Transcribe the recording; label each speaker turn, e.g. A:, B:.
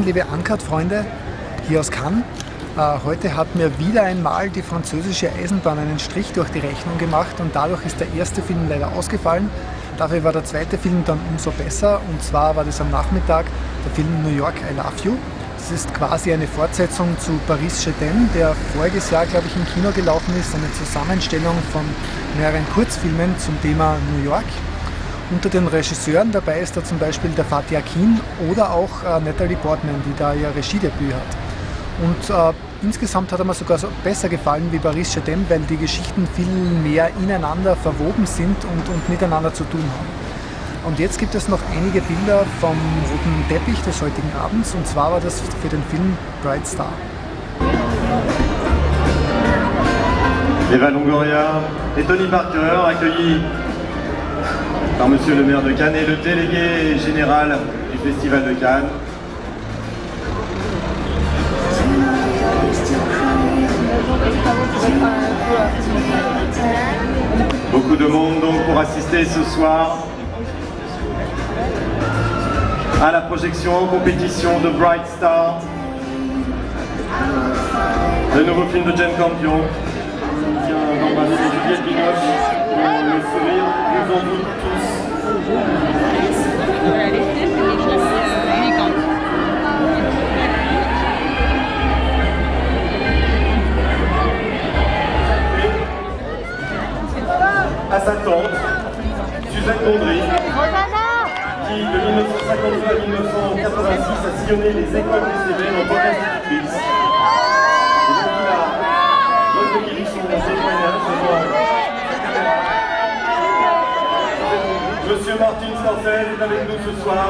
A: liebe Uncut-Freunde hier aus Cannes. Äh, heute hat mir wieder einmal die französische Eisenbahn einen Strich durch die Rechnung gemacht und dadurch ist der erste Film leider ausgefallen. Dafür war der zweite Film dann umso besser und zwar war das am Nachmittag der Film New York I Love You. Das ist quasi eine Fortsetzung zu Paris Je der voriges Jahr, glaube ich, im Kino gelaufen ist. Eine Zusammenstellung von mehreren Kurzfilmen zum Thema New York. Unter den Regisseuren dabei ist da zum Beispiel der Fatih Akin oder auch äh, Natalie Portman, die da ihr Regiedebüt hat. Und äh, insgesamt hat er mir sogar so besser gefallen wie Paris Chadem, weil die Geschichten viel mehr ineinander verwoben sind und, und miteinander zu tun haben. Und jetzt gibt es noch einige Bilder vom roten Teppich des heutigen Abends und zwar war das für den Film Bright Star.
B: Eva Longoria et Tony Parker accueillis Monsieur le maire de Cannes et le délégué général du Festival de Cannes. Beaucoup de monde donc pour assister ce soir à la projection en compétition de Bright Star, le nouveau film de Jane Campion, Suzanne Gondry, qui de 1952 à 1986 a sillonné les écoles des Cévennes en tant qu'institutrice. Monsieur Martin Stancel est avec nous ce soir.